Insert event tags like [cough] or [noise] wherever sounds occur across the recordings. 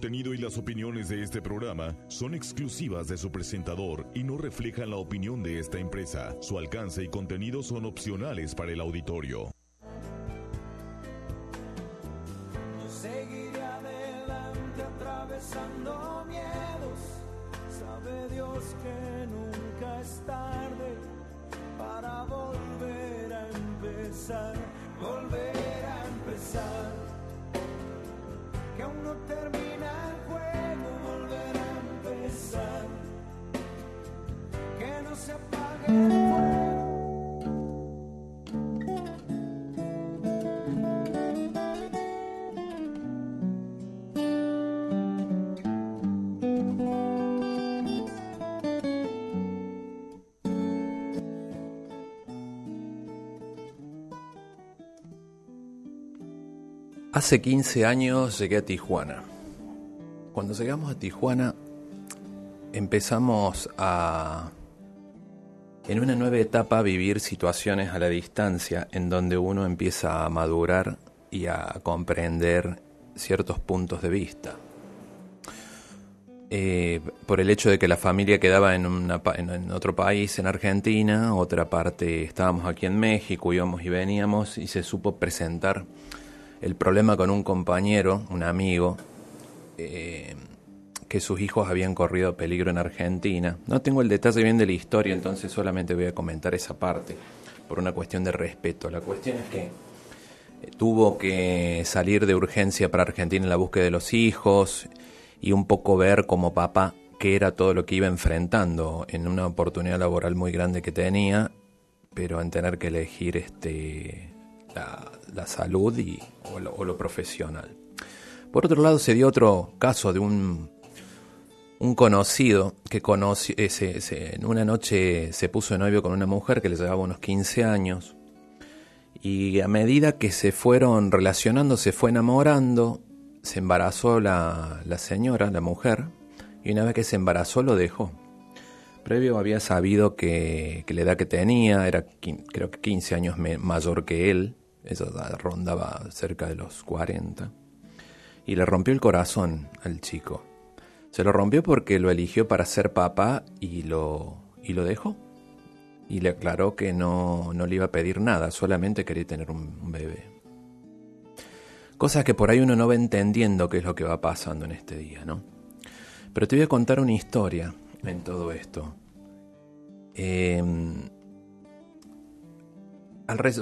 contenido y las opiniones de este programa son exclusivas de su presentador y no reflejan la opinión de esta empresa. Su alcance y contenido son opcionales para el auditorio. Hace 15 años llegué a Tijuana. Cuando llegamos a Tijuana empezamos a, en una nueva etapa, vivir situaciones a la distancia en donde uno empieza a madurar y a comprender ciertos puntos de vista. Eh, por el hecho de que la familia quedaba en, una en otro país, en Argentina, otra parte estábamos aquí en México, íbamos y veníamos, y se supo presentar el problema con un compañero, un amigo, eh, que sus hijos habían corrido peligro en Argentina. No tengo el detalle bien de la historia, entonces solamente voy a comentar esa parte, por una cuestión de respeto. La cuestión es que eh, tuvo que salir de urgencia para Argentina en la búsqueda de los hijos y un poco ver como papá qué era todo lo que iba enfrentando en una oportunidad laboral muy grande que tenía, pero en tener que elegir este la, salud y, o, lo, profesional. Por otro lado, se dio otro caso de un, un conocido que conoció, eh, en una noche se puso de novio con una mujer que le llevaba unos 15 años y a medida que se fueron relacionando, se fue enamorando, se embarazó la, la señora, la mujer, y una vez que se embarazó lo dejó. Previo había sabido que, que la edad que tenía era creo que 15 años mayor que él, eso da- rondaba cerca de los 40, y le rompió el corazón al chico. Se lo rompió porque lo eligió para ser papá y lo, y lo dejó. Y le aclaró que no, no le iba a pedir nada, solamente quería tener un bebé. Cosas que por ahí uno no va entendiendo qué es lo que va pasando en este día, ¿no? Pero te voy a contar una historia en todo esto. Eh, al re-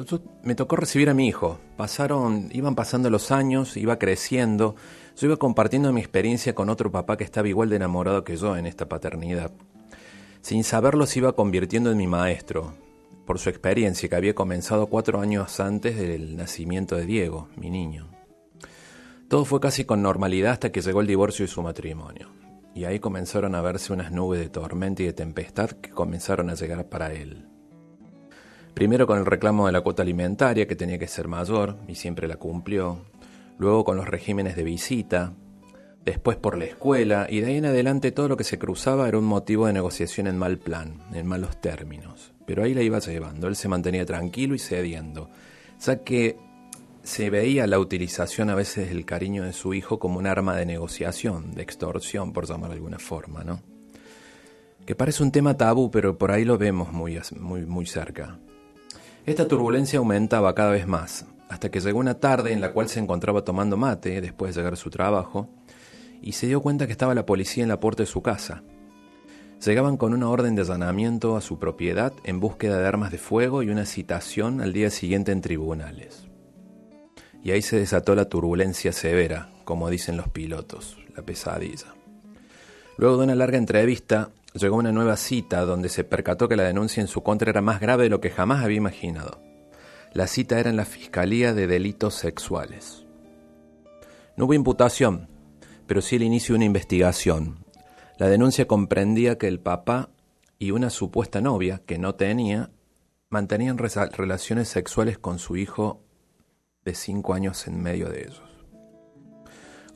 me tocó recibir a mi hijo. Pasaron, iban pasando los años, iba creciendo. Yo iba compartiendo mi experiencia con otro papá que estaba igual de enamorado que yo en esta paternidad. Sin saberlo se iba convirtiendo en mi maestro, por su experiencia que había comenzado cuatro años antes del nacimiento de Diego, mi niño. Todo fue casi con normalidad hasta que llegó el divorcio y su matrimonio. Y ahí comenzaron a verse unas nubes de tormenta y de tempestad que comenzaron a llegar para él. Primero con el reclamo de la cuota alimentaria que tenía que ser mayor y siempre la cumplió. Luego con los regímenes de visita. Después por la escuela y de ahí en adelante todo lo que se cruzaba era un motivo de negociación en mal plan, en malos términos. Pero ahí la iba llevando, él se mantenía tranquilo y cediendo, ya que se veía la utilización a veces del cariño de su hijo como un arma de negociación, de extorsión, por llamarlo de alguna forma, ¿no? Que parece un tema tabú, pero por ahí lo vemos muy, muy, muy cerca. Esta turbulencia aumentaba cada vez más, hasta que llegó una tarde en la cual se encontraba tomando mate después de llegar a su trabajo, y se dio cuenta que estaba la policía en la puerta de su casa. Llegaban con una orden de allanamiento a su propiedad en búsqueda de armas de fuego y una citación al día siguiente en tribunales. Y ahí se desató la turbulencia severa, como dicen los pilotos, la pesadilla. Luego de una larga entrevista, llegó una nueva cita donde se percató que la denuncia en su contra era más grave de lo que jamás había imaginado. La cita era en la Fiscalía de Delitos Sexuales. No hubo imputación, pero sí el inicio de una investigación. La denuncia comprendía que el papá y una supuesta novia, que no tenía, mantenían relaciones sexuales con su hijo de cinco años en medio de ellos.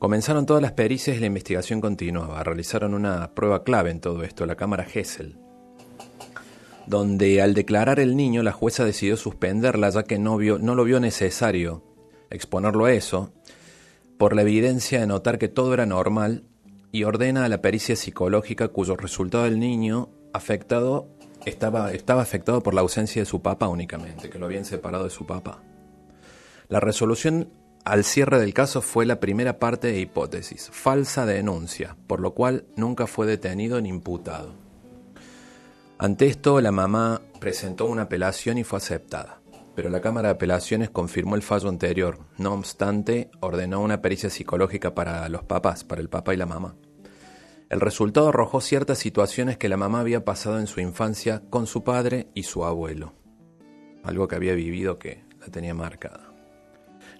Comenzaron todas las pericias y la investigación continuaba. Realizaron una prueba clave en todo esto, la cámara Hessel, donde al declarar el niño la jueza decidió suspenderla ya que no, vio- no lo vio necesario exponerlo a eso, por la evidencia de notar que todo era normal y ordena a la pericia psicológica cuyo resultado del niño afectado estaba, estaba afectado por la ausencia de su papá únicamente, que lo habían separado de su papá. La resolución al cierre del caso fue la primera parte de hipótesis, falsa denuncia, por lo cual nunca fue detenido ni imputado. Ante esto, la mamá presentó una apelación y fue aceptada, pero la Cámara de Apelaciones confirmó el fallo anterior. No obstante, ordenó una pericia psicológica para los papás, para el papá y la mamá. El resultado arrojó ciertas situaciones que la mamá había pasado en su infancia con su padre y su abuelo, algo que había vivido que la tenía marcada.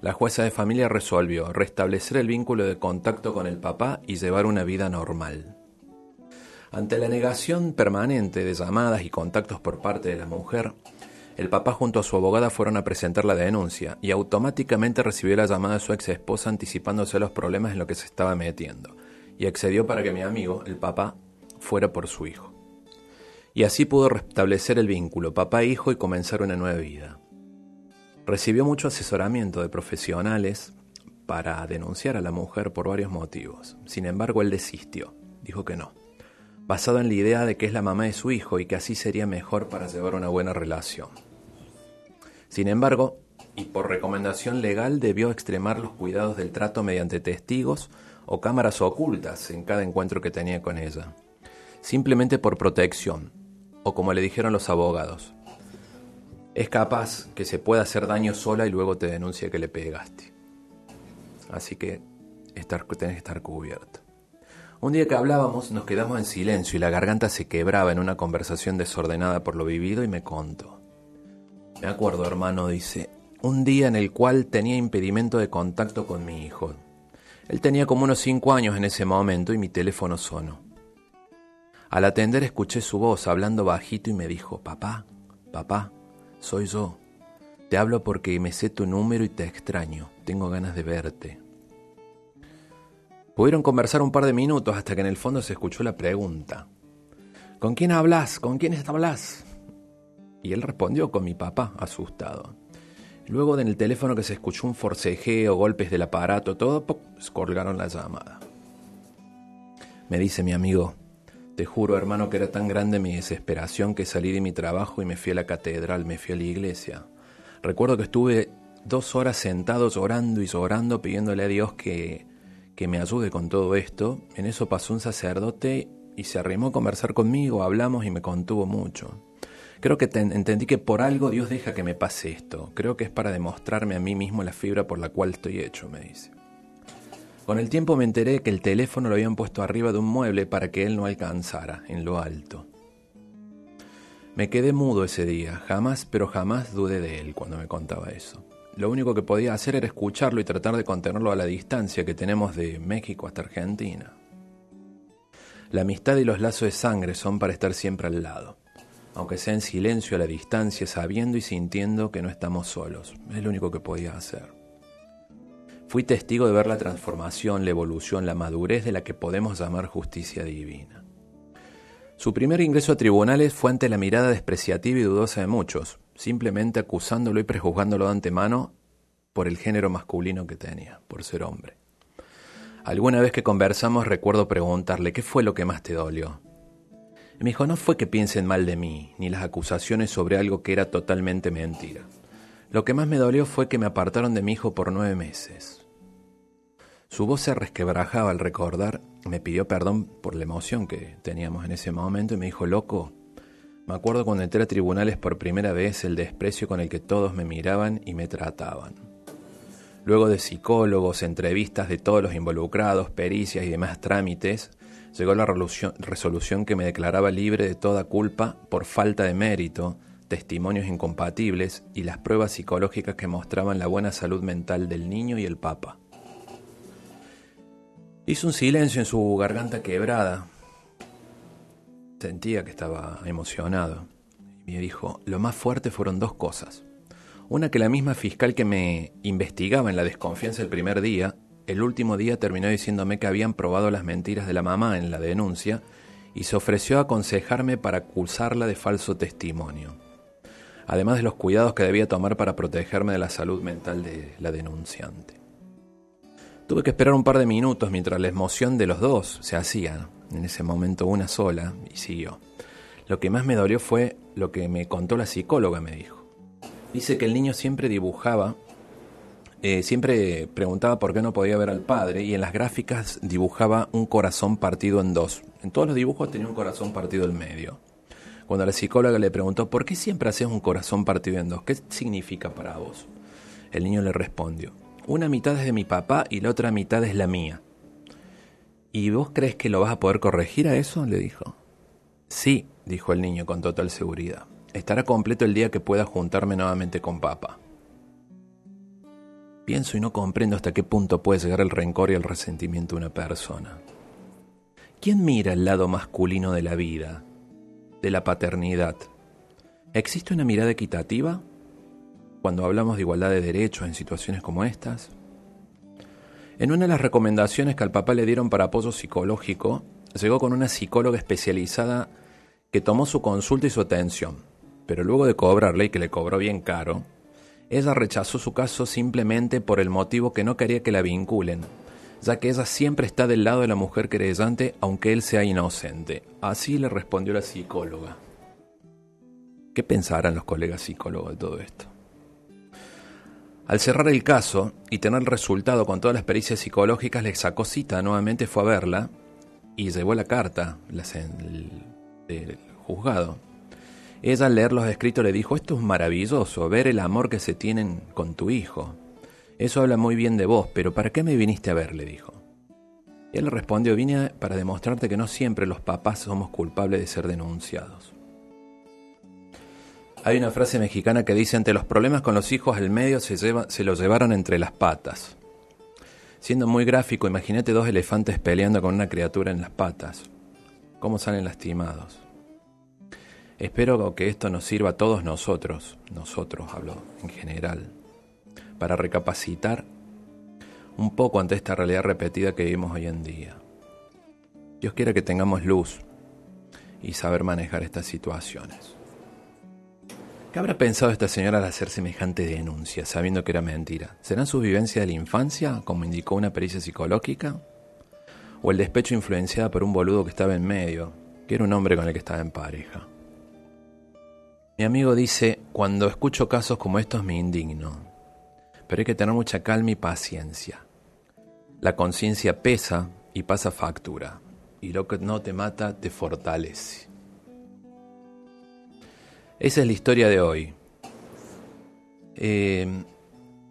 La jueza de familia resolvió restablecer el vínculo de contacto con el papá y llevar una vida normal. Ante la negación permanente de llamadas y contactos por parte de la mujer, el papá junto a su abogada fueron a presentar la denuncia y automáticamente recibió la llamada de su ex esposa anticipándose los problemas en los que se estaba metiendo y accedió para que mi amigo, el papá, fuera por su hijo. Y así pudo restablecer el vínculo papá-hijo y comenzar una nueva vida. Recibió mucho asesoramiento de profesionales para denunciar a la mujer por varios motivos. Sin embargo, él desistió. Dijo que no. Basado en la idea de que es la mamá de su hijo y que así sería mejor para llevar una buena relación. Sin embargo, y por recomendación legal, debió extremar los cuidados del trato mediante testigos o cámaras ocultas en cada encuentro que tenía con ella. Simplemente por protección, o como le dijeron los abogados, es capaz que se pueda hacer daño sola y luego te denuncia que le pegaste. Así que estar, tenés que estar cubierto. Un día que hablábamos nos quedamos en silencio y la garganta se quebraba en una conversación desordenada por lo vivido y me contó. Me acuerdo, hermano, dice, un día en el cual tenía impedimento de contacto con mi hijo. Él tenía como unos cinco años en ese momento y mi teléfono sonó. Al atender escuché su voz hablando bajito y me dijo, papá, papá, soy yo. Te hablo porque me sé tu número y te extraño. Tengo ganas de verte. Pudieron conversar un par de minutos hasta que en el fondo se escuchó la pregunta. ¿Con quién hablas? ¿Con quién hablas? Y él respondió con mi papá, asustado. Luego en el teléfono que se escuchó un forcejeo, golpes del aparato, todo, colgaron la llamada. Me dice mi amigo, te juro, hermano, que era tan grande mi desesperación que salí de mi trabajo y me fui a la catedral, me fui a la iglesia. Recuerdo que estuve dos horas sentado llorando y llorando, pidiéndole a Dios que, que me ayude con todo esto. En eso pasó un sacerdote y se arrimó a conversar conmigo, hablamos y me contuvo mucho. Creo que entendí que por algo Dios deja que me pase esto. Creo que es para demostrarme a mí mismo la fibra por la cual estoy hecho, me dice. Con el tiempo me enteré que el teléfono lo habían puesto arriba de un mueble para que él no alcanzara, en lo alto. Me quedé mudo ese día, jamás, pero jamás dudé de él cuando me contaba eso. Lo único que podía hacer era escucharlo y tratar de contenerlo a la distancia que tenemos de México hasta Argentina. La amistad y los lazos de sangre son para estar siempre al lado, aunque sea en silencio a la distancia, sabiendo y sintiendo que no estamos solos. Es lo único que podía hacer. Fui testigo de ver la transformación, la evolución, la madurez de la que podemos llamar justicia divina. Su primer ingreso a tribunales fue ante la mirada despreciativa y dudosa de muchos, simplemente acusándolo y prejuzgándolo de antemano por el género masculino que tenía, por ser hombre. Alguna vez que conversamos recuerdo preguntarle qué fue lo que más te dolió. Me dijo, no fue que piensen mal de mí, ni las acusaciones sobre algo que era totalmente mentira. Lo que más me dolió fue que me apartaron de mi hijo por nueve meses. Su voz se resquebrajaba al recordar, me pidió perdón por la emoción que teníamos en ese momento y me dijo, loco, me acuerdo cuando entré a tribunales por primera vez el desprecio con el que todos me miraban y me trataban. Luego de psicólogos, entrevistas de todos los involucrados, pericias y demás trámites, llegó la resolución que me declaraba libre de toda culpa por falta de mérito, testimonios incompatibles y las pruebas psicológicas que mostraban la buena salud mental del niño y el papa. Hizo un silencio en su garganta quebrada. Sentía que estaba emocionado. Y me dijo, lo más fuerte fueron dos cosas. Una que la misma fiscal que me investigaba en la desconfianza el primer día, el último día terminó diciéndome que habían probado las mentiras de la mamá en la denuncia y se ofreció a aconsejarme para acusarla de falso testimonio, además de los cuidados que debía tomar para protegerme de la salud mental de la denunciante. Tuve que esperar un par de minutos mientras la emoción de los dos se hacía, en ese momento una sola, y siguió. Lo que más me dolió fue lo que me contó la psicóloga, me dijo. Dice que el niño siempre dibujaba, eh, siempre preguntaba por qué no podía ver al padre y en las gráficas dibujaba un corazón partido en dos. En todos los dibujos tenía un corazón partido en medio. Cuando la psicóloga le preguntó, ¿por qué siempre haces un corazón partido en dos? ¿Qué significa para vos? El niño le respondió, una mitad es de mi papá y la otra mitad es la mía. ¿Y vos crees que lo vas a poder corregir a eso? le dijo. Sí, dijo el niño con total seguridad. Estará completo el día que pueda juntarme nuevamente con papá. Pienso y no comprendo hasta qué punto puede llegar el rencor y el resentimiento de una persona. ¿Quién mira el lado masculino de la vida, de la paternidad? ¿Existe una mirada equitativa cuando hablamos de igualdad de derechos en situaciones como estas? En una de las recomendaciones que al papá le dieron para apoyo psicológico, llegó con una psicóloga especializada que tomó su consulta y su atención pero luego de cobrarle y que le cobró bien caro, ella rechazó su caso simplemente por el motivo que no quería que la vinculen, ya que ella siempre está del lado de la mujer querellante aunque él sea inocente. Así le respondió la psicóloga. ¿Qué pensarán los colegas psicólogos de todo esto? Al cerrar el caso y tener el resultado con todas las pericias psicológicas, le sacó cita, nuevamente fue a verla y llevó la carta del juzgado. Ella al leer los escritos le dijo, esto es maravilloso, ver el amor que se tienen con tu hijo. Eso habla muy bien de vos, pero ¿para qué me viniste a ver? le dijo. Él respondió, vine para demostrarte que no siempre los papás somos culpables de ser denunciados. Hay una frase mexicana que dice, ante los problemas con los hijos, el medio se, lleva, se los llevaron entre las patas. Siendo muy gráfico, imagínate dos elefantes peleando con una criatura en las patas. ¿Cómo salen lastimados? Espero que esto nos sirva a todos nosotros, nosotros hablo en general, para recapacitar un poco ante esta realidad repetida que vivimos hoy en día. Dios quiera que tengamos luz y saber manejar estas situaciones. ¿Qué habrá pensado esta señora al hacer semejante denuncia, sabiendo que era mentira? ¿Serán sus vivencias de la infancia, como indicó una pericia psicológica? ¿O el despecho influenciado por un boludo que estaba en medio, que era un hombre con el que estaba en pareja? Mi amigo dice, cuando escucho casos como estos me indigno, pero hay que tener mucha calma y paciencia. La conciencia pesa y pasa factura, y lo que no te mata te fortalece. Esa es la historia de hoy. Eh,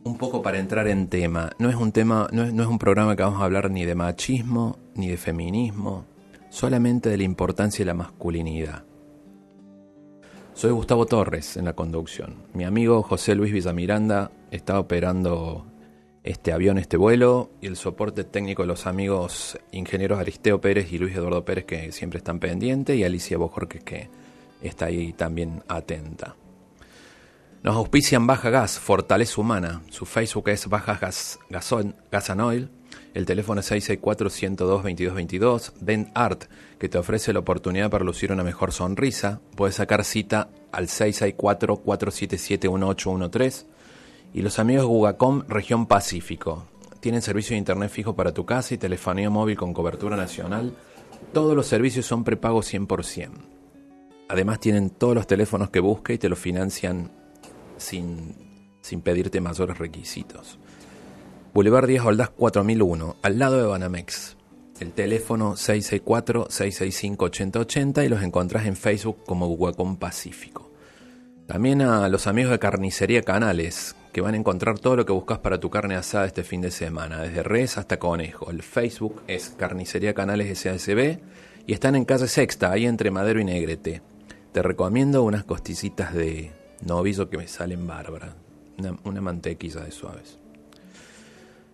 un poco para entrar en tema, no es un tema, no es, no es un programa que vamos a hablar ni de machismo ni de feminismo, solamente de la importancia de la masculinidad. Soy Gustavo Torres en la conducción. Mi amigo José Luis Villamiranda está operando este avión, este vuelo, y el soporte técnico de los amigos ingenieros Aristeo Pérez y Luis Eduardo Pérez que siempre están pendientes, y Alicia Bojorquez que está ahí también atenta. Nos auspician Baja Gas, Fortaleza Humana. Su Facebook es Baja Gas, Gasol, Gasanoil. El teléfono es 664-102-2222. Dent Art, que te ofrece la oportunidad para lucir una mejor sonrisa. Puedes sacar cita al 664-477-1813. Y los amigos Gugacom, región Pacífico. Tienen servicio de internet fijo para tu casa y telefonía móvil con cobertura nacional. Todos los servicios son prepagos 100%. Además tienen todos los teléfonos que busques y te los financian sin, sin pedirte mayores requisitos. Boulevard Díaz Ordaz 4001, al lado de Banamex. El teléfono 664-665-8080 y los encontrás en Facebook como Huacón Pacífico. También a los amigos de Carnicería Canales, que van a encontrar todo lo que buscas para tu carne asada este fin de semana, desde res hasta conejo. El Facebook es Carnicería Canales SASB y están en calle Sexta, ahí entre Madero y Negrete. Te recomiendo unas costicitas de novillo que me salen bárbaras, una, una mantequilla de suaves.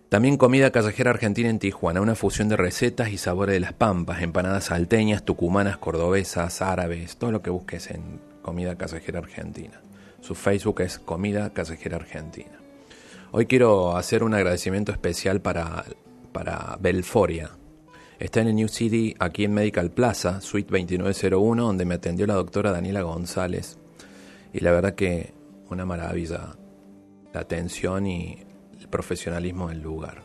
También comida callejera argentina en Tijuana, una fusión de recetas y sabores de las pampas, empanadas salteñas, tucumanas, cordobesas, árabes, todo lo que busques en comida callejera argentina. Su Facebook es Comida Callejera Argentina. Hoy quiero hacer un agradecimiento especial para, para Belforia. Está en el New City, aquí en Medical Plaza, Suite 2901, donde me atendió la doctora Daniela González. Y la verdad que una maravilla la atención y profesionalismo del lugar.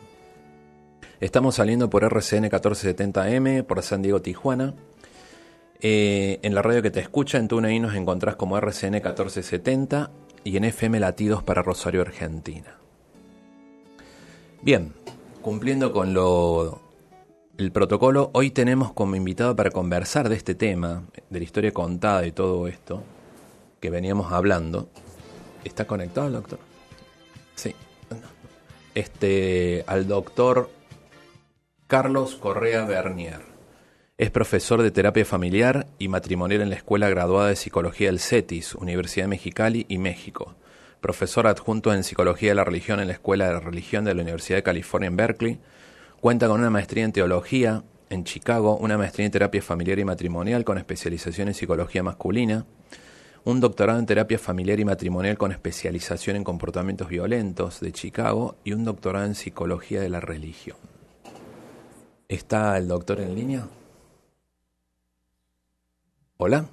Estamos saliendo por RCN 1470M, por San Diego, Tijuana. Eh, en la radio que te escucha, en TuneIn nos encontrás como RCN 1470 y en FM Latidos para Rosario, Argentina. Bien, cumpliendo con lo el protocolo, hoy tenemos como invitado para conversar de este tema, de la historia contada y todo esto que veníamos hablando. ¿Está conectado el doctor? Sí. Este, al doctor Carlos Correa Bernier. Es profesor de terapia familiar y matrimonial en la Escuela Graduada de Psicología del CETIS, Universidad de Mexicali y México. Profesor adjunto en Psicología de la Religión en la Escuela de Religión de la Universidad de California en Berkeley. Cuenta con una maestría en Teología en Chicago, una maestría en Terapia Familiar y Matrimonial con especialización en Psicología Masculina, un doctorado en Terapia Familiar y Matrimonial con especialización en Comportamientos Violentos de Chicago y un doctorado en Psicología de la Religión. ¿Está el doctor en línea? Hola.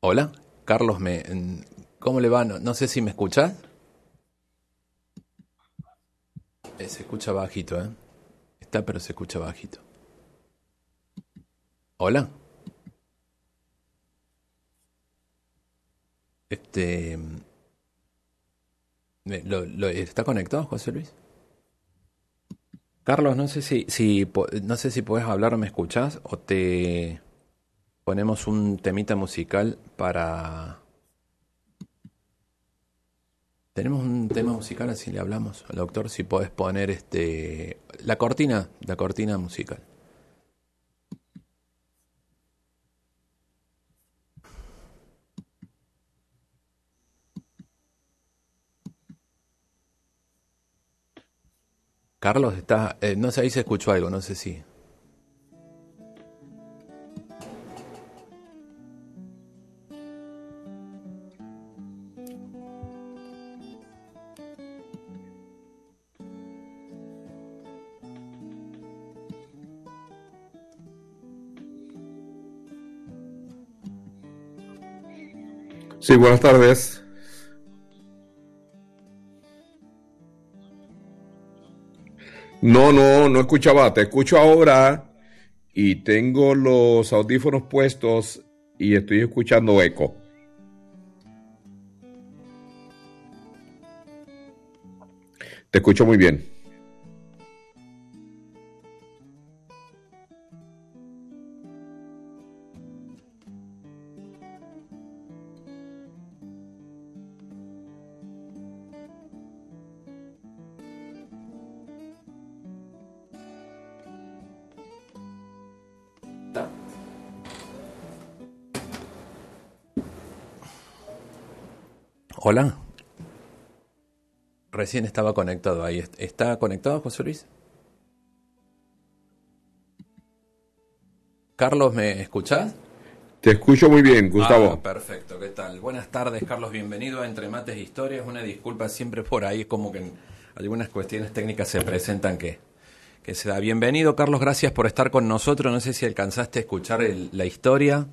Hola, Carlos, me, ¿cómo le va? No, sé si me escuchas. Eh, se escucha bajito, ¿eh? Está, pero se escucha bajito. Hola. Este. ¿Lo, está conectado, José Luis? Carlos, no sé si, si no sé si puedes hablar o me escuchas o te ponemos un temita musical para tenemos un tema musical así le hablamos al doctor si puedes poner este la cortina, la cortina musical. Carlos, está, eh, no sé, ahí se escuchó algo, no sé si. Buenas tardes. No, no, no escuchaba, te escucho ahora y tengo los audífonos puestos y estoy escuchando eco. Te escucho muy bien. Hola. Recién estaba conectado ahí. ¿Está conectado, José Luis? Carlos, ¿me escuchás? Te escucho muy bien, Gustavo. Ah, perfecto, ¿qué tal? Buenas tardes, Carlos, bienvenido a Entre Mates e Historias. Una disculpa siempre por ahí, es como que algunas cuestiones técnicas se presentan que, que se da. Bienvenido, Carlos, gracias por estar con nosotros. No sé si alcanzaste a escuchar la historia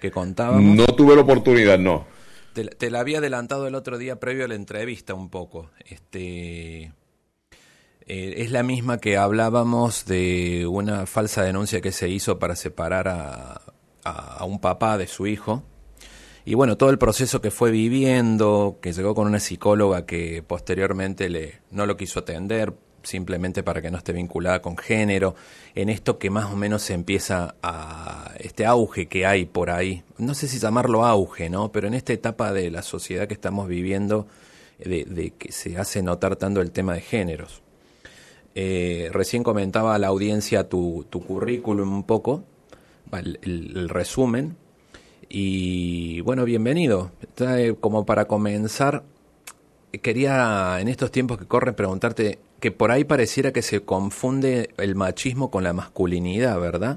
que contábamos. No tuve la oportunidad, no. Te, la había adelantado el otro día previo a la entrevista un poco. Este, eh, es la misma que hablábamos de una falsa denuncia que se hizo para separar a, a, un papá de su hijo. Y bueno, todo el proceso que fue viviendo, que llegó con una psicóloga que posteriormente le, no lo quiso atender, simplemente para que no esté vinculada con género, en esto que más o menos se empieza a este auge que hay por ahí, no sé si llamarlo auge, ¿no? Pero en esta etapa de la sociedad que estamos viviendo, de, que se hace notar tanto el tema de géneros. Eh, recién comentaba a la audiencia tu, tu currículum un poco, el, resumen, y bueno, bienvenido. como para comenzar, quería en estos tiempos que corren preguntarte que por ahí pareciera que se confunde el machismo con la masculinidad, ¿verdad?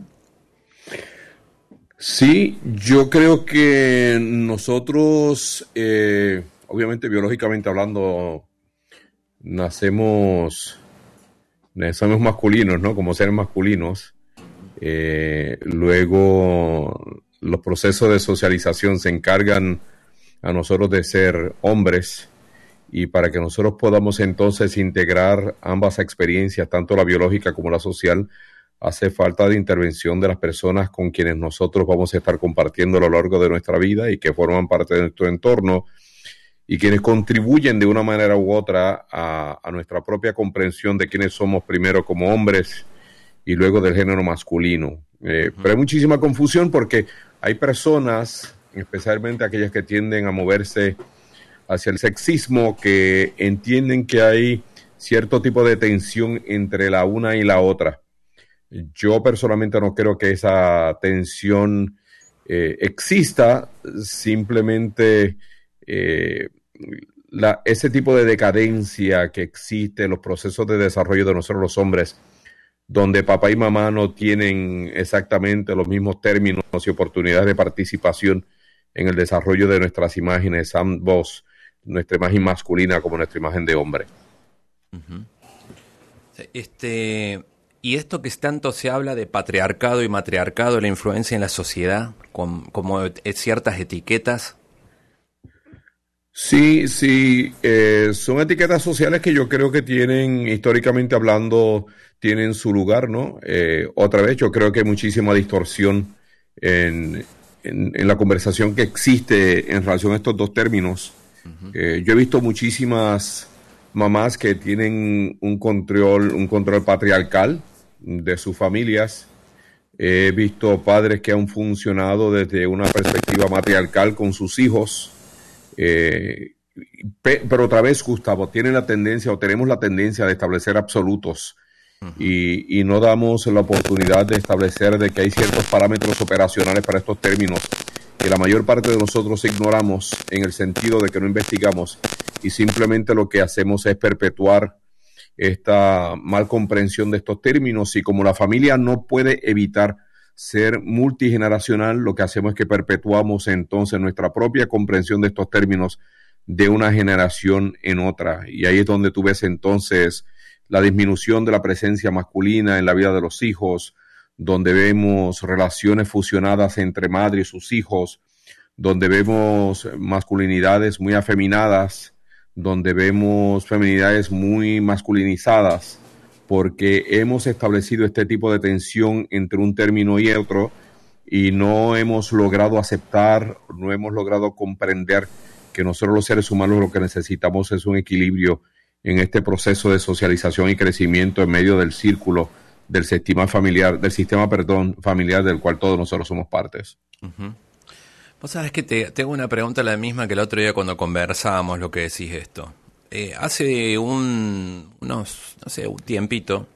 Sí, yo creo que nosotros, eh, obviamente biológicamente hablando, nacemos, nacemos masculinos, ¿no? Como seres masculinos. Eh, luego los procesos de socialización se encargan a nosotros de ser hombres y para que nosotros podamos entonces integrar ambas experiencias, tanto la biológica como la social, hace falta de intervención de las personas con quienes nosotros vamos a estar compartiendo a lo largo de nuestra vida y que forman parte de nuestro entorno y quienes contribuyen de una manera u otra a, nuestra propia comprensión de quiénes somos primero como hombres y luego del género masculino. Eh, pero hay muchísima confusión porque hay personas, especialmente aquellas que tienden a moverse hacia el sexismo, que entienden que hay cierto tipo de tensión entre la una y la otra. Yo personalmente no creo que esa tensión eh, exista, simplemente eh, ese tipo de decadencia que existe en los procesos de desarrollo de nosotros los hombres, donde papá y mamá no tienen exactamente los mismos términos y oportunidades de participación en el desarrollo de nuestras imágenes, ambos, nuestra imagen masculina como nuestra imagen de hombre. Este, y esto que tanto se habla de patriarcado y matriarcado, la influencia en la sociedad, como ciertas etiquetas, Sí, sí, eh, son etiquetas sociales que yo creo que tienen, históricamente hablando, tienen su lugar, ¿no? Eh, otra vez, yo creo que hay muchísima distorsión en, en, la conversación que existe en relación a estos dos términos. Eh, yo he visto muchísimas mamás que tienen un control, un control patriarcal de sus familias. He visto padres que han funcionado desde una perspectiva matriarcal con sus hijos. Eh, pero otra vez, Gustavo, tiene la tendencia o tenemos la tendencia de establecer absolutos. Y, no damos la oportunidad de establecer de que hay ciertos parámetros operacionales para estos términos que la mayor parte de nosotros ignoramos en el sentido de que no investigamos y simplemente lo que hacemos es perpetuar esta mal comprensión de estos términos y como la familia no puede evitar ser multigeneracional, lo que hacemos es que perpetuamos entonces nuestra propia comprensión de estos términos de una generación en otra. Y ahí es donde tú ves entonces la disminución de la presencia masculina en la vida de los hijos, donde vemos relaciones fusionadas entre madre y sus hijos, donde vemos masculinidades muy afeminadas, donde vemos feminidades muy masculinizadas porque hemos establecido este tipo de tensión entre un término y otro y no hemos logrado aceptar, no hemos logrado comprender que nosotros los seres humanos lo que necesitamos es un equilibrio en este proceso de socialización y crecimiento en medio del círculo del sistema familiar, del sistema, perdón, familiar del cual todos nosotros somos partes. Vos sabés que te tengo una pregunta la misma que el otro día cuando conversábamos lo que decís esto. Eh, hace un, unos, no sé, un tiempito,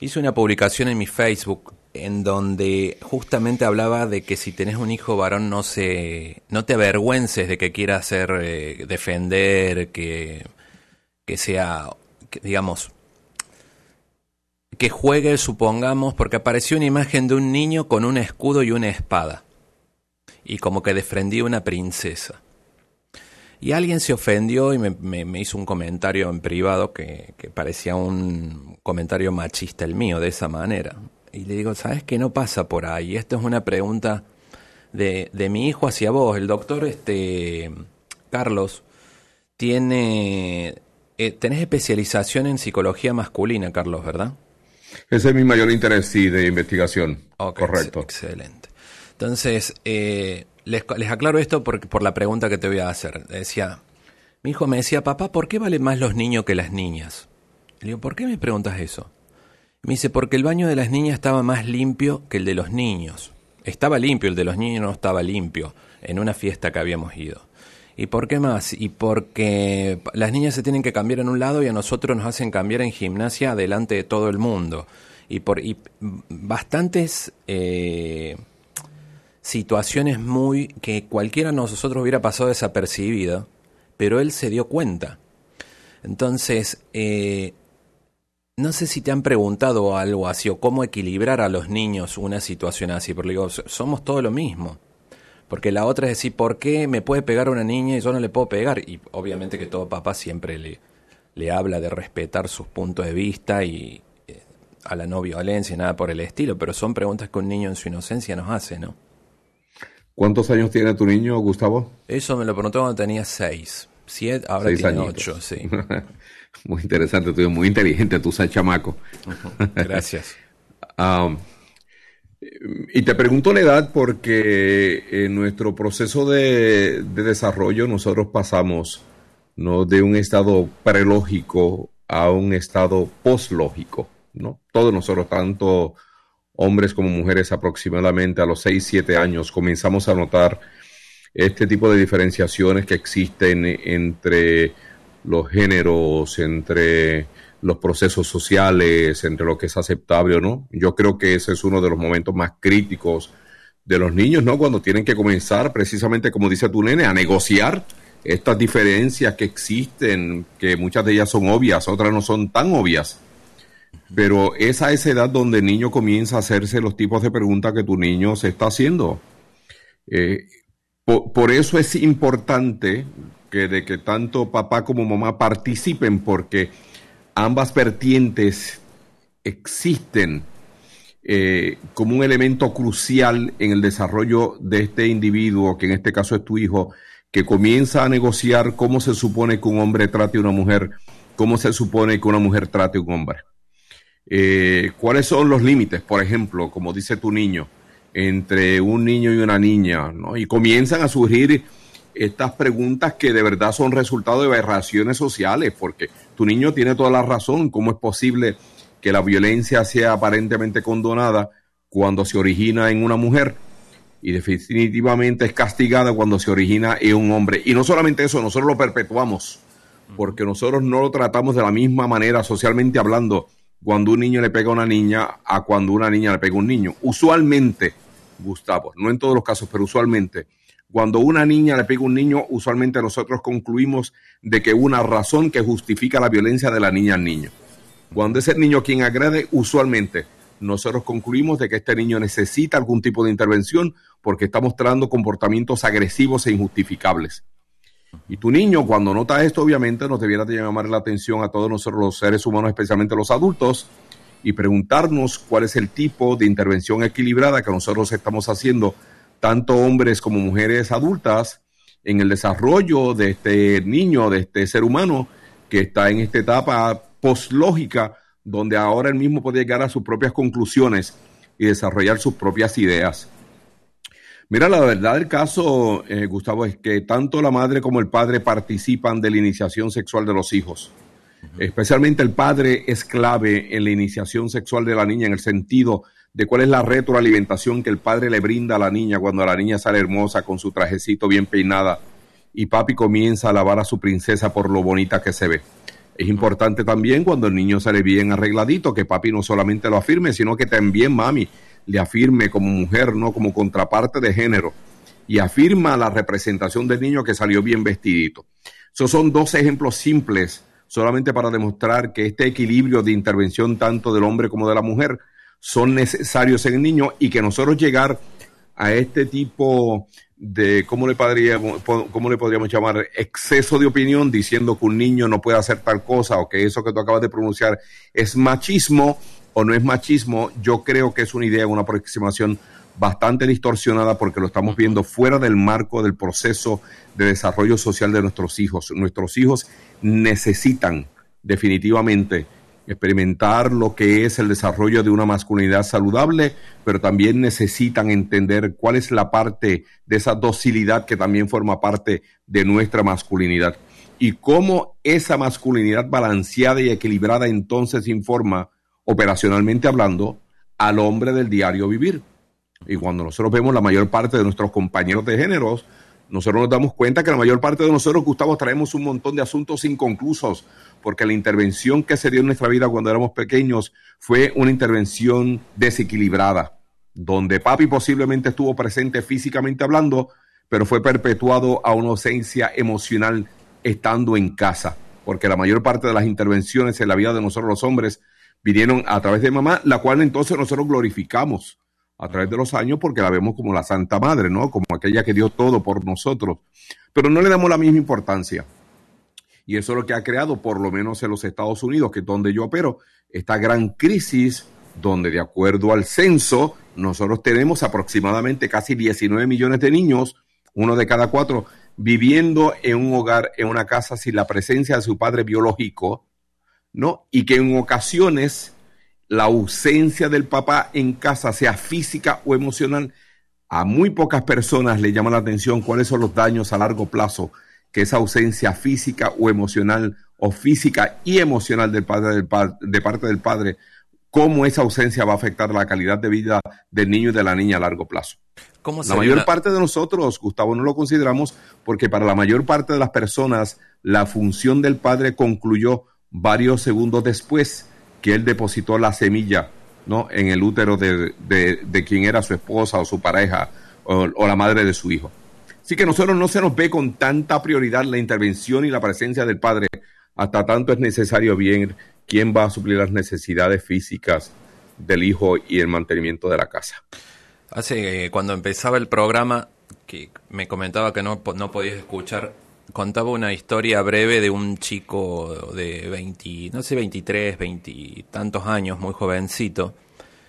hice una publicación en mi Facebook en donde justamente hablaba de que si tenés un hijo varón no se no te avergüences de que quiera hacer eh, defender que que sea digamos que juegue supongamos porque apareció una imagen de un niño con un escudo y una espada y como que defendía una princesa y alguien se ofendió y me, hizo un comentario en privado que, parecía un comentario machista el mío, de esa manera. Y le digo, ¿sabes qué no pasa por ahí? Esto es una pregunta de, de mi hijo hacia vos. El doctor este, Carlos tiene... Eh, tenés especialización en psicología masculina, Carlos, ¿verdad? Ese es mi mayor interés, sí, de investigación. Correcto. excelente. Entonces, eh, les, aclaro esto por, por la pregunta que te voy a hacer. Decía, mi hijo me decía, papá, ¿por qué valen más los niños que las niñas? Le digo, ¿por qué me preguntas eso? Me dice, porque el baño de las niñas estaba más limpio que el de los niños. Estaba limpio, el de los niños no estaba limpio, en una fiesta que habíamos ido. ¿Y por qué más? Y porque las niñas se tienen que cambiar en un lado y a nosotros nos hacen cambiar en gimnasia delante de todo el mundo. Y por y bastantes eh, situaciones muy que cualquiera de nosotros hubiera pasado desapercibida, pero él se dio cuenta. Entonces, eh, no sé si te han preguntado algo así o cómo equilibrar a los niños una situación así, porque digo, somos todo lo mismo. Porque la otra es decir, ¿por qué me puede pegar una niña y yo no le puedo pegar? Y obviamente que todo papá siempre le, le habla de respetar sus puntos de vista y eh, a la no violencia y nada por el estilo, pero son preguntas que un niño en su inocencia nos hace, ¿no? ¿Cuántos años tiene tu niño, Gustavo? Eso me lo preguntó cuando tenía seis. Siete, ahora Seis tiene añitos. ocho, sí. [laughs] muy interesante, tú eres muy inteligente, tú sabes chamaco. Gracias. [laughs] Ah, y te pregunto la edad porque en nuestro proceso de, de desarrollo nosotros pasamos ¿no? de un estado prelógico a un estado poslógico. ¿no? Todos nosotros, tanto hombres como mujeres, aproximadamente a los 6, 7 años, comenzamos a notar este tipo de diferenciaciones que existen entre los géneros, entre los procesos sociales, entre lo que es aceptable o no. Yo creo que ese es uno de los momentos más críticos de los niños, ¿no? Cuando tienen que comenzar, precisamente como dice tu nene, a negociar estas diferencias que existen, que muchas de ellas son obvias, otras no son tan obvias. Pero es a esa edad donde el niño comienza a hacerse los tipos de preguntas que tu niño se está haciendo. Eh, por, por, eso es importante que de que tanto papá como mamá participen, porque ambas vertientes existen eh, como un elemento crucial en el desarrollo de este individuo, que en este caso es tu hijo, que comienza a negociar cómo se supone que un hombre trate a una mujer, cómo se supone que una mujer trate a un hombre. Eh, ¿Cuáles son los límites, por ejemplo, como dice tu niño, entre un niño y una niña? ¿no? Y comienzan a surgir estas preguntas que de verdad son resultado de aberraciones sociales, porque tu niño tiene toda la razón. ¿Cómo es posible que la violencia sea aparentemente condonada cuando se origina en una mujer? Y definitivamente es castigada cuando se origina en un hombre. Y no solamente eso, nosotros lo perpetuamos, porque nosotros no lo tratamos de la misma manera socialmente hablando cuando un niño le pega a una niña a cuando una niña le pega a un niño. Usualmente, Gustavo, no en todos los casos, pero usualmente, cuando una niña le pega a un niño, usualmente nosotros concluimos de que una razón que justifica la violencia de la niña al niño. Cuando es el niño quien agrede, usualmente nosotros concluimos de que este niño necesita algún tipo de intervención porque está mostrando comportamientos agresivos e injustificables. Y tu niño, cuando nota esto, obviamente nos debiera de llamar la atención a todos nosotros los seres humanos, especialmente los adultos, y preguntarnos cuál es el tipo de intervención equilibrada que nosotros estamos haciendo tanto hombres como mujeres adultas, en el desarrollo de este niño, de este ser humano que está en esta etapa poslógica, donde ahora él mismo puede llegar a sus propias conclusiones y desarrollar sus propias ideas. Mira, la verdad del caso, eh, Gustavo, es que tanto la madre como el padre participan de la iniciación sexual de los hijos. Uh -huh. Especialmente el padre es clave en la iniciación sexual de la niña en el sentido de cuál es la retroalimentación que el padre le brinda a la niña cuando la niña sale hermosa con su trajecito bien peinada y papi comienza a alabar a su princesa por lo bonita que se ve. Es importante también cuando el niño sale bien arregladito, que papi no solamente lo afirme, sino que también mami le afirme como mujer, no como contraparte de género, y afirma la representación del niño que salió bien vestidito. Esos son dos ejemplos simples, solamente para demostrar que este equilibrio de intervención tanto del hombre como de la mujer son necesarios en el niño y que nosotros llegar a este tipo de, ¿cómo le, podríamos, cómo le podríamos llamar? Exceso de opinión diciendo que un niño no puede hacer tal cosa o que eso que tú acabas de pronunciar es machismo o no es machismo, yo creo que es una idea, una aproximación bastante distorsionada porque lo estamos viendo fuera del marco del proceso de desarrollo social de nuestros hijos. Nuestros hijos necesitan definitivamente experimentar lo que es el desarrollo de una masculinidad saludable, pero también necesitan entender cuál es la parte de esa docilidad que también forma parte de nuestra masculinidad y cómo esa masculinidad balanceada y equilibrada entonces informa operacionalmente hablando al hombre del diario vivir. Y cuando nosotros vemos la mayor parte de nuestros compañeros de géneros, nosotros nos damos cuenta que la mayor parte de nosotros, Gustavo, traemos un montón de asuntos inconclusos, porque la intervención que se dio en nuestra vida cuando éramos pequeños fue una intervención desequilibrada, donde papi posiblemente estuvo presente físicamente hablando, pero fue perpetuado a una ausencia emocional estando en casa, porque la mayor parte de las intervenciones en la vida de nosotros los hombres vinieron a través de mamá, la cual entonces nosotros glorificamos a través de los años porque la vemos como la Santa Madre, ¿no? Como aquella que dio todo por nosotros. Pero no le damos la misma importancia. Y eso es lo que ha creado, por lo menos en los Estados Unidos, que es donde yo opero, esta gran crisis donde de acuerdo al censo, nosotros tenemos aproximadamente casi 19 millones de niños, uno de cada cuatro, viviendo en un hogar, en una casa sin la presencia de su padre biológico, ¿no? Y que en ocasiones la ausencia del papá en casa, sea física o emocional, a muy pocas personas le llama la atención cuáles son los daños a largo plazo que esa ausencia física o emocional o física y emocional del padre, del de parte del padre, cómo esa ausencia va a afectar la calidad de vida del niño y de la niña a largo plazo. la mayor parte de nosotros, Gustavo, no lo consideramos porque para la mayor parte de las personas la función del padre concluyó varios segundos después que él depositó la semilla ¿no? en el útero de, de, quien era su esposa o su pareja o, la madre de su hijo. Así que nosotros no se nos ve con tanta prioridad la intervención y la presencia del padre, hasta tanto es necesario bien quién va a suplir las necesidades físicas del hijo y el mantenimiento de la casa. Hace, eh, cuando empezaba el programa, que me comentaba que no, no podías escuchar contaba una historia breve de un chico de 20, no sé, 23, 20 tantos años, muy jovencito,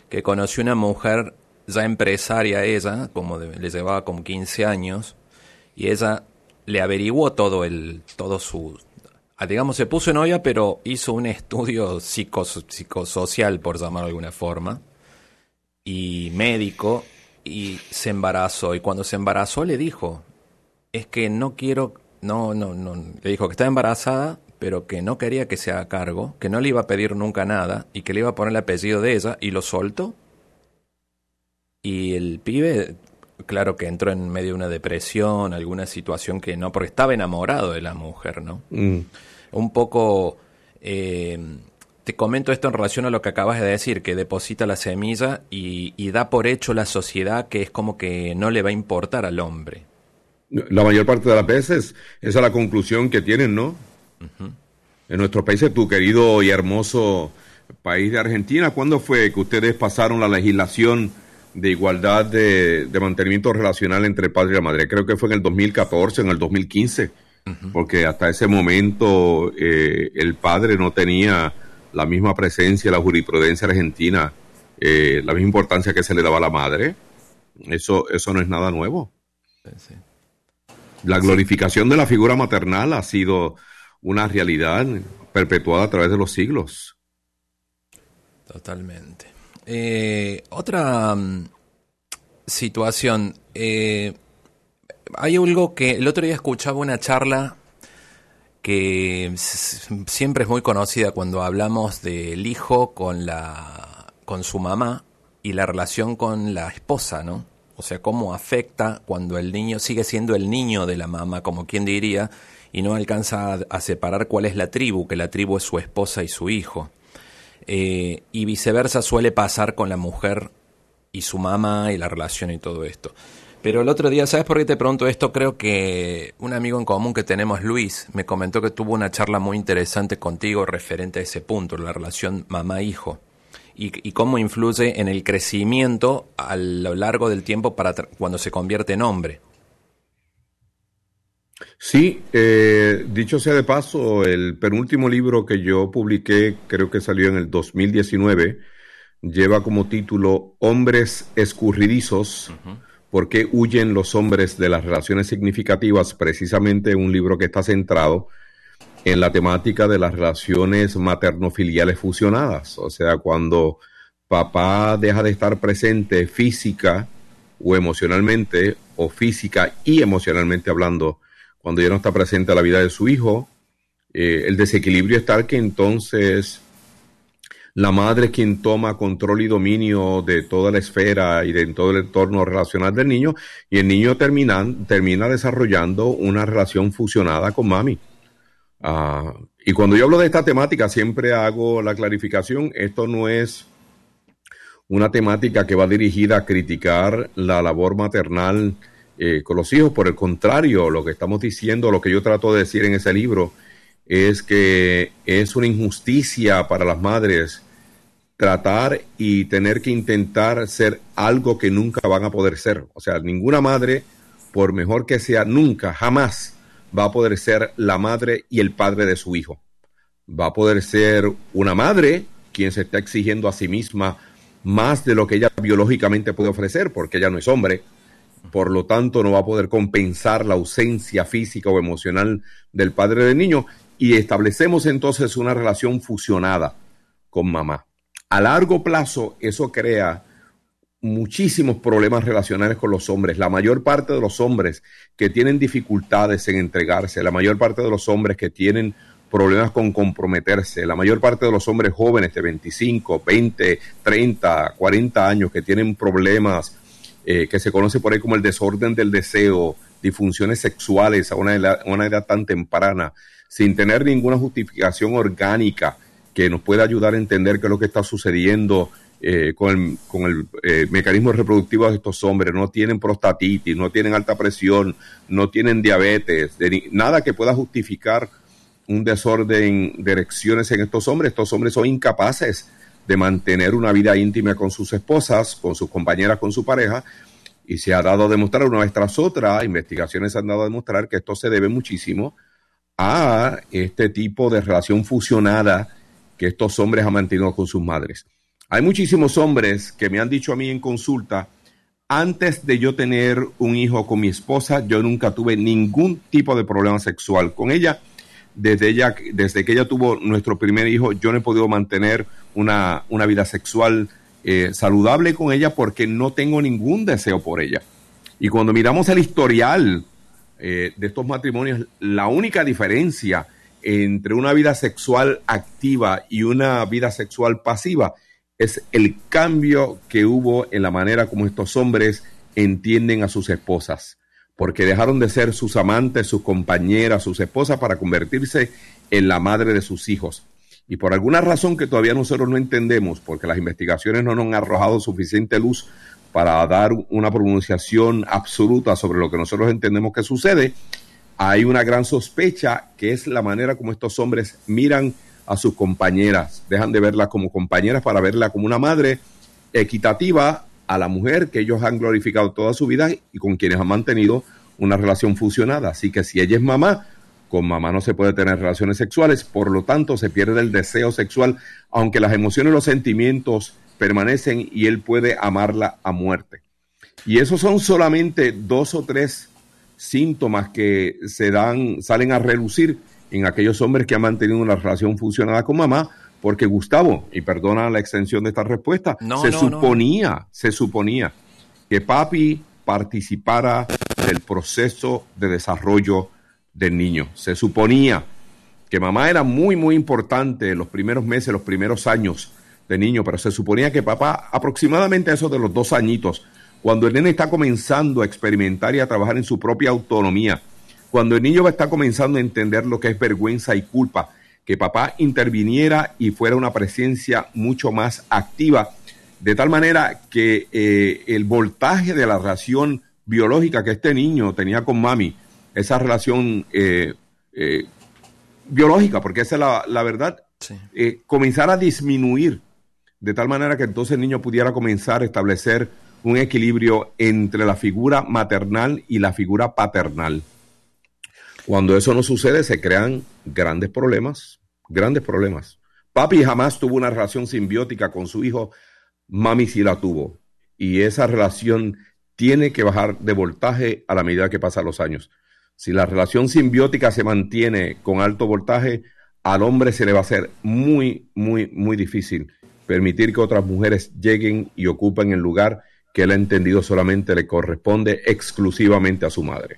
que conoció una mujer ya empresaria ella, como le llevaba como 15 años, y ella le averiguó todo el, todo su, ah, digamos, se puso novia, pero hizo un estudio psicosocial, por llamarlo de alguna forma, y médico, y se embarazó. Y cuando se embarazó le dijo, es que no quiero no, no, no. Le dijo que estaba embarazada, pero que no quería que se haga cargo, que no le iba a pedir nunca nada y que le iba a poner el apellido de ella y lo soltó. Y el pibe, claro que entró en medio de una depresión, alguna situación que no, porque estaba enamorado de la mujer, ¿no? Mm. Un poco. Eh, te comento esto en relación a lo que acabas de decir, que deposita la semilla y, y da por hecho la sociedad que es como que no le va a importar al hombre. La mayor parte de las veces, esa es la conclusión que tienen, ¿no? En nuestro país, tu querido y hermoso país de Argentina, ¿cuándo fue que ustedes pasaron la legislación de igualdad de, mantenimiento relacional entre el padre y la madre? Creo que fue en el 2014, en el 2015, porque hasta ese momento eh, el padre no tenía la misma presencia en la jurisprudencia argentina, eh, la misma importancia que se le daba a la madre. Eso, eso no es nada nuevo. Sí. La glorificación de la figura maternal ha sido una realidad perpetuada a través de los siglos. Totalmente. Eh, otra mm, situación. Eh, hay algo que el otro día escuchaba una charla que siempre es muy conocida cuando hablamos del hijo con la con su mamá y la relación con la esposa, ¿no? O sea, cómo afecta cuando el niño sigue siendo el niño de la mamá, como quien diría, y no alcanza a, separar cuál es la tribu, que la tribu es su esposa y su hijo. Eh, y viceversa suele pasar con la mujer y su mamá y la relación y todo esto. Pero el otro día, ¿sabes por qué te pregunto esto? Creo que un amigo en común que tenemos, Luis, me comentó que tuvo una charla muy interesante contigo referente a ese punto, la relación mamá-hijo y, cómo influye en el crecimiento a lo largo del tiempo para cuando se convierte en hombre. Sí, eh, dicho sea de paso, el penúltimo libro que yo publiqué, creo que salió en el 2019, lleva como título Hombres escurridizos, ¿por qué huyen los hombres de las relaciones significativas? Precisamente un libro que está centrado en la temática de las relaciones materno-filiales fusionadas. O sea, cuando papá deja de estar presente física o emocionalmente, o física y emocionalmente hablando, cuando ya no está presente a la vida de su hijo, eh, el desequilibrio está que entonces la madre es quien toma control y dominio de toda la esfera y de todo el entorno relacional del niño, y el niño termina, termina desarrollando una relación fusionada con mami. Ah, y cuando yo hablo de esta temática, siempre hago la clarificación, esto no es una temática que va dirigida a criticar la labor maternal eh, con los hijos, por el contrario, lo que estamos diciendo, lo que yo trato de decir en ese libro, es que es una injusticia para las madres tratar y tener que intentar ser algo que nunca van a poder ser. O sea, ninguna madre, por mejor que sea, nunca, jamás va a poder ser la madre y el padre de su hijo. Va a poder ser una madre quien se está exigiendo a sí misma más de lo que ella biológicamente puede ofrecer, porque ella no es hombre, por lo tanto no va a poder compensar la ausencia física o emocional del padre del niño y establecemos entonces una relación fusionada con mamá. A largo plazo eso crea muchísimos problemas relacionales con los hombres. La mayor parte de los hombres que tienen dificultades en entregarse, la mayor parte de los hombres que tienen problemas con comprometerse, la mayor parte de los hombres jóvenes de 25, 20, 30, 40 años que tienen problemas eh, que se conoce por ahí como el desorden del deseo, disfunciones sexuales a una edad, una edad tan temprana, sin tener ninguna justificación orgánica que nos pueda ayudar a entender qué es lo que está sucediendo eh, con el, con el eh, mecanismo reproductivo de estos hombres, no tienen prostatitis, no tienen alta presión, no tienen diabetes, nada que pueda justificar un desorden de erecciones en estos hombres. Estos hombres son incapaces de mantener una vida íntima con sus esposas, con sus compañeras, con su pareja, y se ha dado a demostrar una vez tras otra, investigaciones han dado a demostrar que esto se debe muchísimo a este tipo de relación fusionada que estos hombres han mantenido con sus madres. Hay muchísimos hombres que me han dicho a mí en consulta, antes de yo tener un hijo con mi esposa, yo nunca tuve ningún tipo de problema sexual con ella. Desde, ella, desde que ella tuvo nuestro primer hijo, yo no he podido mantener una, una vida sexual eh, saludable con ella porque no tengo ningún deseo por ella. Y cuando miramos el historial eh, de estos matrimonios, la única diferencia entre una vida sexual activa y una vida sexual pasiva es el cambio que hubo en la manera como estos hombres entienden a sus esposas, porque dejaron de ser sus amantes, sus compañeras, sus esposas para convertirse en la madre de sus hijos. Y por alguna razón que todavía nosotros no entendemos, porque las investigaciones no nos han arrojado suficiente luz para dar una pronunciación absoluta sobre lo que nosotros entendemos que sucede, hay una gran sospecha que es la manera como estos hombres miran a sus compañeras, dejan de verla como compañeras para verla como una madre equitativa a la mujer que ellos han glorificado toda su vida y con quienes han mantenido una relación fusionada. Así que si ella es mamá, con mamá no se puede tener relaciones sexuales, por lo tanto se pierde el deseo sexual, aunque las emociones y los sentimientos permanecen y él puede amarla a muerte. Y esos son solamente dos o tres síntomas que se dan, salen a relucir en aquellos hombres que han mantenido una relación funcionada con mamá, porque Gustavo, y perdona la extensión de esta respuesta, se suponía, se suponía que papi participara del proceso de desarrollo del niño. Se suponía que mamá era muy, muy importante en los primeros meses, los primeros años de niño, pero se suponía que papá, aproximadamente eso de los dos añitos, cuando el nene está comenzando a experimentar y a trabajar en su propia autonomía, cuando el niño va a estar comenzando a entender lo que es vergüenza y culpa, que papá interviniera y fuera una presencia mucho más activa, de tal manera que eh, el voltaje de la relación biológica que este niño tenía con mami, esa relación eh, eh, biológica, porque esa es la, verdad, eh, comenzar a disminuir, de tal manera que entonces el niño pudiera comenzar a establecer un equilibrio entre la figura maternal y la figura paternal. Cuando eso no sucede, se crean grandes problemas, grandes problemas. Papi jamás tuvo una relación simbiótica con su hijo, mami sí la tuvo. Y esa relación tiene que bajar de voltaje a la medida que pasan los años. Si la relación simbiótica se mantiene con alto voltaje, al hombre se le va a hacer muy, muy, muy difícil permitir que otras mujeres lleguen y ocupen el lugar que él ha entendido solamente le corresponde exclusivamente a su madre.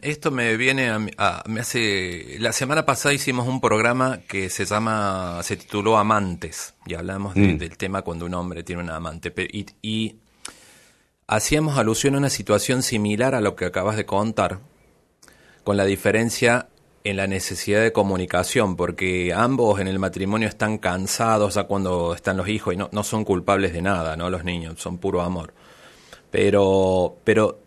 Esto me viene a, me hace la semana pasada hicimos un programa que se llama se tituló Amantes y hablamos mm. del tema cuando un hombre tiene una amante y, y hacíamos alusión a una situación similar a lo que acabas de contar con la diferencia en la necesidad de comunicación, porque ambos en el matrimonio están cansados ya cuando están los hijos y no, no son culpables de nada, ¿no? Los niños, son puro amor. Pero, pero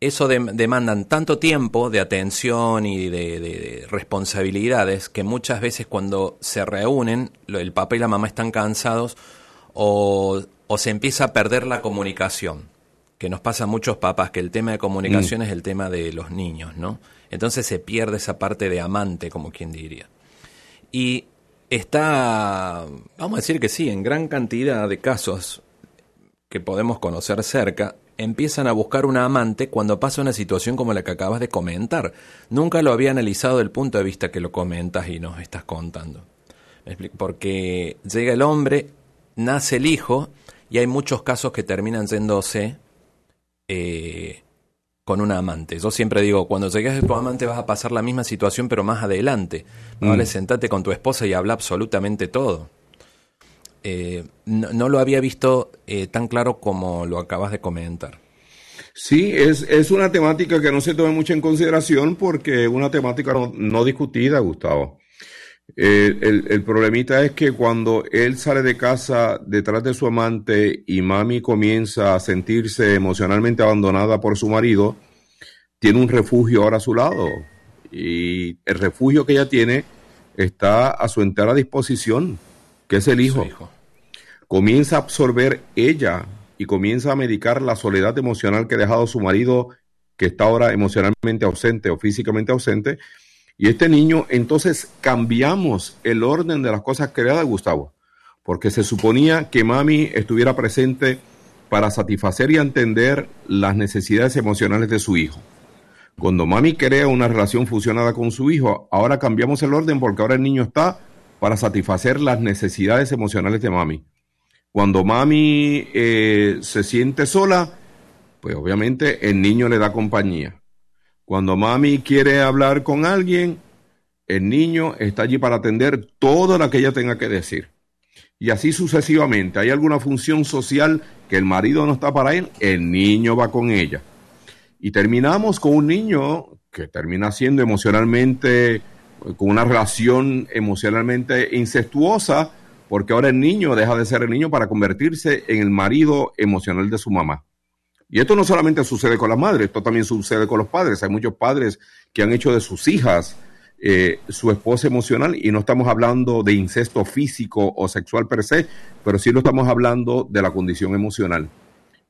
eso demandan tanto tiempo de atención y de, responsabilidades que muchas veces cuando se reúnen, el papá y la mamá están cansados o, o se empieza a perder la comunicación que nos pasa a muchos papás, que el tema de comunicación mm. es el tema de los niños, ¿no? Entonces se pierde esa parte de amante, como quien diría. Y está, vamos a decir que sí, en gran cantidad de casos que podemos conocer cerca empiezan a buscar una amante cuando pasa una situación como la que acabas de comentar. Nunca lo había analizado desde el punto de vista que lo comentas y nos estás contando. Porque llega el hombre, nace el hijo y hay muchos casos que terminan yéndose eh, con una amante. Yo siempre digo, cuando llegues a tu amante vas a pasar la misma situación pero más adelante. Vale, mm. sentate con tu esposa y habla absolutamente todo. Eh, no, lo había visto eh, tan claro como lo acabas de comentar. Sí, es, es, una temática que no se toma mucho en consideración porque es una temática no, discutida, Gustavo. Eh, el, el, problemita es que cuando él sale de casa detrás de su amante y mami comienza a sentirse emocionalmente abandonada por su marido, tiene un refugio ahora a su lado. Y el refugio que ella tiene está a su entera disposición, que es el hijo comienza a absorber ella y comienza a medicar la soledad emocional que ha dejado su marido, que está ahora emocionalmente ausente o físicamente ausente. Y este niño, entonces cambiamos el orden de las cosas creadas, Gustavo, porque se suponía que mami estuviera presente para satisfacer y entender las necesidades emocionales de su hijo. Cuando mami crea una relación fusionada con su hijo, ahora cambiamos el orden porque ahora el niño está para satisfacer las necesidades emocionales de mami. Cuando mami eh, se siente sola, pues obviamente el niño le da compañía. Cuando mami quiere hablar con alguien, el niño está allí para atender todo lo que ella tenga que decir. Y así sucesivamente. Hay alguna función social que el marido no está para él, el niño va con ella. Y terminamos con un niño que termina siendo emocionalmente, con una relación emocionalmente incestuosa porque ahora el niño deja de ser el niño para convertirse en el marido emocional de su mamá. Y esto no solamente sucede con las madres, esto también sucede con los padres. Hay muchos padres que han hecho de sus hijas eh, su esposa emocional y no estamos hablando de incesto físico o sexual per se, pero sí lo estamos hablando de la condición emocional.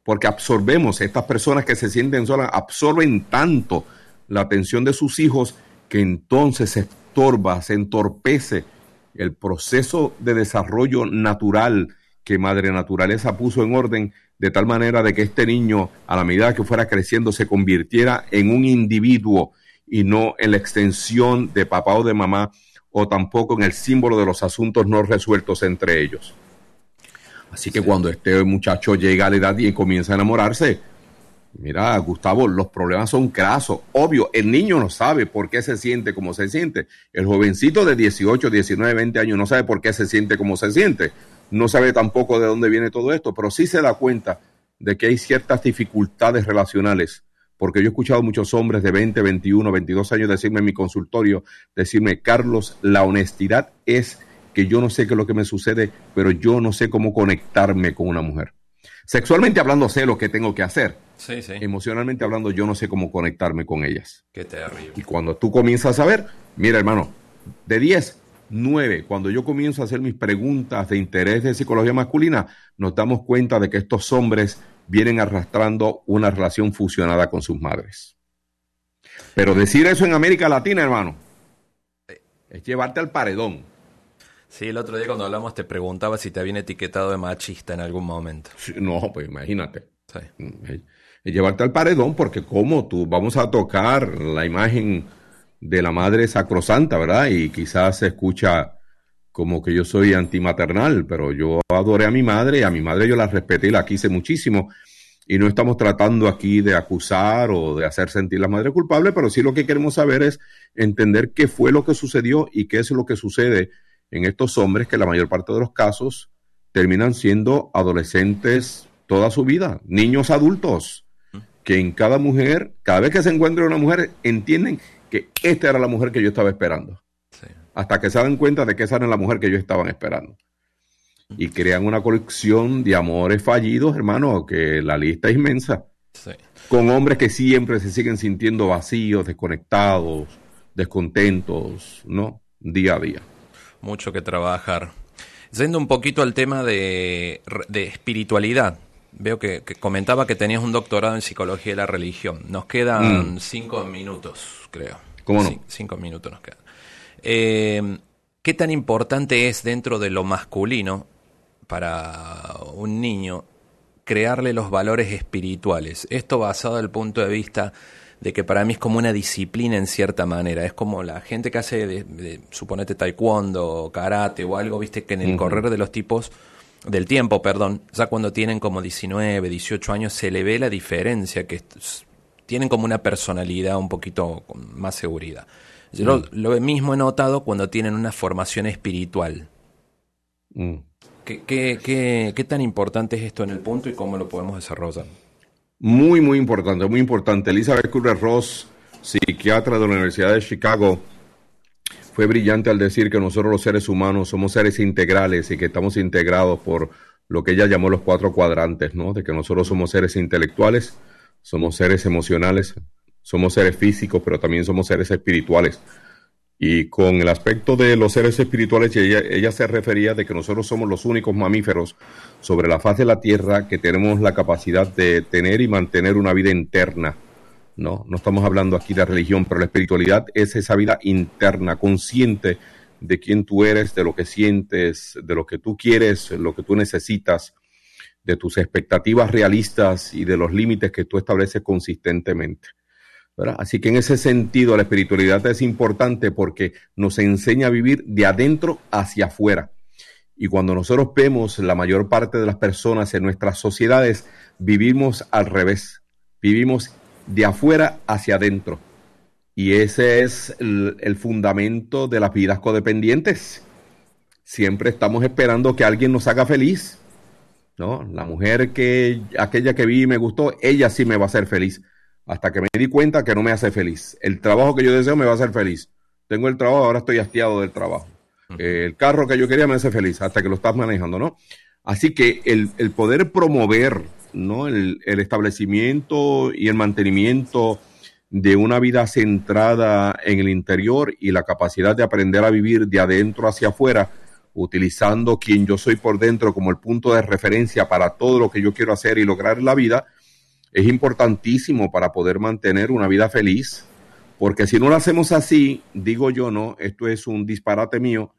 Porque absorbemos, estas personas que se sienten solas, absorben tanto la atención de sus hijos que entonces se estorba, se entorpece el proceso de desarrollo natural que Madre Naturaleza puso en orden de tal manera de que este niño, a la medida que fuera creciendo, se convirtiera en un individuo y no en la extensión de papá o de mamá o tampoco en el símbolo de los asuntos no resueltos entre ellos. Así que cuando este muchacho llega a la edad y comienza a enamorarse, Mira, Gustavo, los problemas son crasos. Obvio, el niño no sabe por qué se siente como se siente. El jovencito de 18, 19, 20 años no sabe por qué se siente como se siente. No sabe tampoco de dónde viene todo esto, pero sí se da cuenta de que hay ciertas dificultades relacionales. Porque yo he escuchado muchos hombres de 20, 21, 22 años decirme en mi consultorio, decirme, Carlos, la honestidad es que yo no sé qué es lo que me sucede, pero yo no sé cómo conectarme con una mujer. Sexualmente hablando sé lo que tengo que hacer. Sí, sí. Emocionalmente hablando yo no sé cómo conectarme con ellas. Qué terrible. Y cuando tú comienzas a ver, mira hermano, de 10, 9, cuando yo comienzo a hacer mis preguntas de interés de psicología masculina, nos damos cuenta de que estos hombres vienen arrastrando una relación fusionada con sus madres. Pero decir eso en América Latina, hermano, es llevarte al paredón. Sí, el otro día cuando hablamos te preguntaba si te habían etiquetado de machista en algún momento. no, pues imagínate. Sí. Es llevarte al paredón porque como tú vamos a tocar la imagen de la madre sacrosanta, ¿verdad? Y quizás se escucha como que yo soy antimaternal, pero yo adoré a mi madre y a mi madre yo la respeté y la quise muchísimo. Y no estamos tratando aquí de acusar o de hacer sentir a la madre culpable, pero sí lo que queremos saber es entender qué fue lo que sucedió y qué es lo que sucede en estos hombres que la mayor parte de los casos terminan siendo adolescentes toda su vida, niños adultos, que en cada mujer, cada vez que se encuentra una mujer, entienden que esta era la mujer que yo estaba esperando. Hasta que se dan cuenta de que esa era la mujer que yo estaban esperando. Y crean una colección de amores fallidos, hermano, que la lista es inmensa. Con hombres que siempre se siguen sintiendo vacíos, desconectados, descontentos, ¿no? Día a día mucho que trabajar. Yendo un poquito al tema de, espiritualidad, veo que, comentaba que tenías un doctorado en psicología de la religión. Nos quedan mm. cinco minutos, creo. ¿Cómo no? cinco minutos nos quedan. Eh, ¿Qué tan importante es dentro de lo masculino para un niño crearle los valores espirituales. Esto basado del punto de vista de que para mí es como una disciplina en cierta manera. Es como la gente que hace, de, suponete, taekwondo, karate o algo, viste, que en el correr de los tipos, del tiempo, perdón, ya cuando tienen como 19, 18 años, se le ve la diferencia, que tienen como una personalidad un poquito con más seguridad. Yo lo, mismo he notado cuando tienen una formación espiritual. Mm. ¿Qué, qué, qué tan importante es esto en el punto y cómo lo podemos desarrollar? Muy, muy importante, muy importante. Elizabeth Kubler-Ross, psiquiatra de la Universidad de Chicago, fue brillante al decir que nosotros los seres humanos somos seres integrales y que estamos integrados por lo que ella llamó los cuatro cuadrantes, ¿no? De que nosotros somos seres intelectuales, somos seres emocionales, somos seres físicos, pero también somos seres espirituales. Y con el aspecto de los seres espirituales, ella, se refería de que nosotros somos los únicos mamíferos sobre la faz de la Tierra que tenemos la capacidad de tener y mantener una vida interna. No, no estamos hablando aquí de religión, pero la espiritualidad es esa vida interna, consciente de quién tú eres, de lo que sientes, de lo que tú quieres, lo que tú necesitas, de tus expectativas realistas y de los límites que tú estableces consistentemente. Así que en ese sentido la espiritualidad es importante porque nos enseña a vivir de adentro hacia afuera. Y cuando nosotros vemos la mayor parte de las personas en nuestras sociedades, vivimos al revés. Vivimos de afuera hacia adentro. Y ese es el, fundamento de las vidas codependientes. Siempre estamos esperando que alguien nos haga feliz. ¿no? La mujer que, aquella que vi y me gustó, ella sí me va a hacer feliz hasta que me di cuenta que no me hace feliz. El trabajo que yo deseo me va a hacer feliz. Tengo el trabajo, ahora estoy hastiado del trabajo. el carro que yo quería me hace feliz hasta que lo estás manejando, ¿no? Así que el, poder promover, ¿no? El, el, establecimiento y el mantenimiento de una vida centrada en el interior y la capacidad de aprender a vivir de adentro hacia afuera, utilizando quien yo soy por dentro como el punto de referencia para todo lo que yo quiero hacer y lograr en la vida, es importantísimo para poder mantener una vida feliz, porque si no lo hacemos así, digo yo, no, esto es un disparate mío,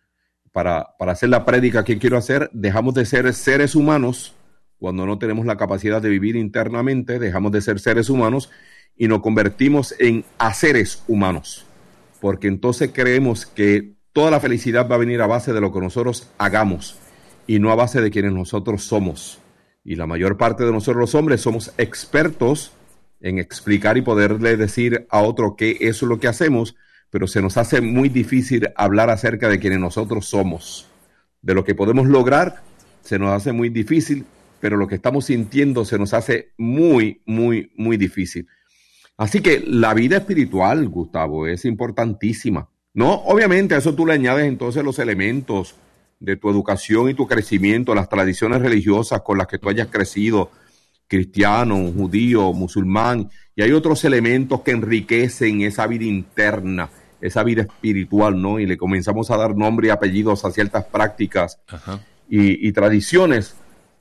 para, para hacer la prédica que quiero hacer, dejamos de ser seres humanos. Cuando no tenemos la capacidad de vivir internamente, dejamos de ser seres humanos y nos convertimos en haceres humanos, porque entonces creemos que toda la felicidad va a venir a base de lo que nosotros hagamos y no a base de quienes nosotros somos y la mayor parte de nosotros los hombres somos expertos en explicar y poderle decir a otro qué es lo que hacemos, pero se nos hace muy difícil hablar acerca de quienes nosotros somos. De lo que podemos lograr se nos hace muy difícil, pero lo que estamos sintiendo se nos hace muy, muy, muy difícil. Así que la vida espiritual, Gustavo, es importantísima. No, obviamente a eso tú le añades entonces los elementos de tu educación y tu crecimiento, las tradiciones religiosas con las que tú hayas crecido, cristiano, judío, musulmán, y hay otros elementos que enriquecen esa vida interna, esa vida espiritual, ¿no? Y le comenzamos a dar nombre y apellidos a ciertas prácticas y, y tradiciones,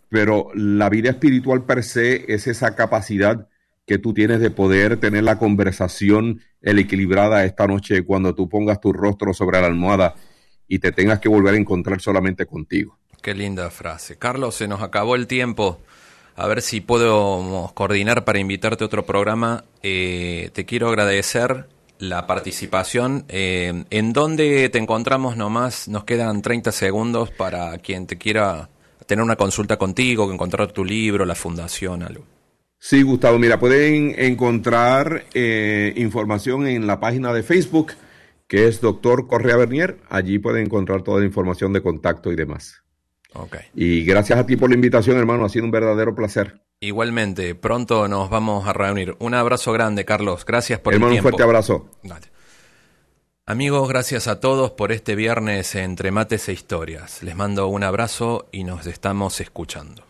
pero la vida espiritual per se es esa capacidad que tú tienes de poder tener la conversación el equilibrada esta noche cuando tú pongas tu rostro sobre la almohada y te tengas que volver a encontrar solamente contigo. Qué linda frase. Carlos, se nos acabó el tiempo. A ver si puedo coordinar para invitarte a otro programa. Eh, te quiero agradecer la participación. Eh, ¿En dónde te encontramos nomás? Nos quedan 30 segundos para quien te quiera tener una consulta contigo, encontrar tu libro, la fundación, algo. Sí, Gustavo, mira, pueden encontrar eh, información en la página de Facebook que es doctor Correa Bernier. Allí pueden encontrar toda la información de contacto y demás. Okay. Y gracias a ti por la invitación, hermano. Ha sido un verdadero placer. Igualmente, pronto nos vamos a reunir. Un abrazo grande, Carlos. Gracias por hermano, el tiempo. un fuerte abrazo. Amigos, gracias a todos por este viernes entre mates e historias. Les mando un abrazo y nos estamos escuchando.